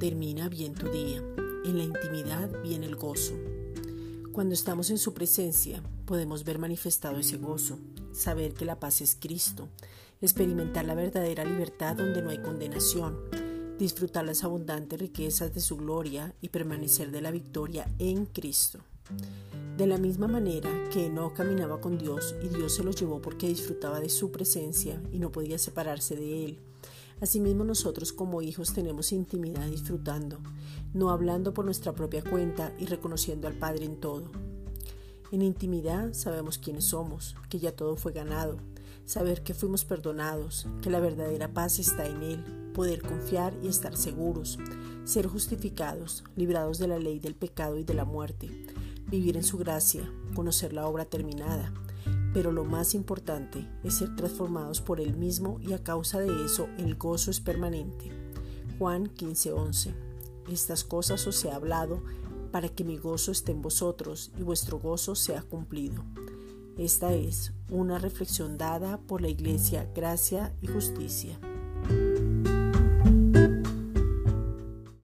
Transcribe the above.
Termina bien tu día. En la intimidad viene el gozo. Cuando estamos en su presencia, podemos ver manifestado ese gozo, saber que la paz es Cristo, experimentar la verdadera libertad donde no hay condenación, disfrutar las abundantes riquezas de su gloria y permanecer de la victoria en Cristo. De la misma manera que no caminaba con Dios y Dios se lo llevó porque disfrutaba de su presencia y no podía separarse de él. Asimismo nosotros como hijos tenemos intimidad disfrutando, no hablando por nuestra propia cuenta y reconociendo al Padre en todo. En intimidad sabemos quiénes somos, que ya todo fue ganado, saber que fuimos perdonados, que la verdadera paz está en Él, poder confiar y estar seguros, ser justificados, librados de la ley del pecado y de la muerte, vivir en su gracia, conocer la obra terminada. Pero lo más importante es ser transformados por Él mismo y a causa de eso el gozo es permanente. Juan 15:11 Estas cosas os he hablado para que mi gozo esté en vosotros y vuestro gozo sea cumplido. Esta es una reflexión dada por la Iglesia Gracia y Justicia.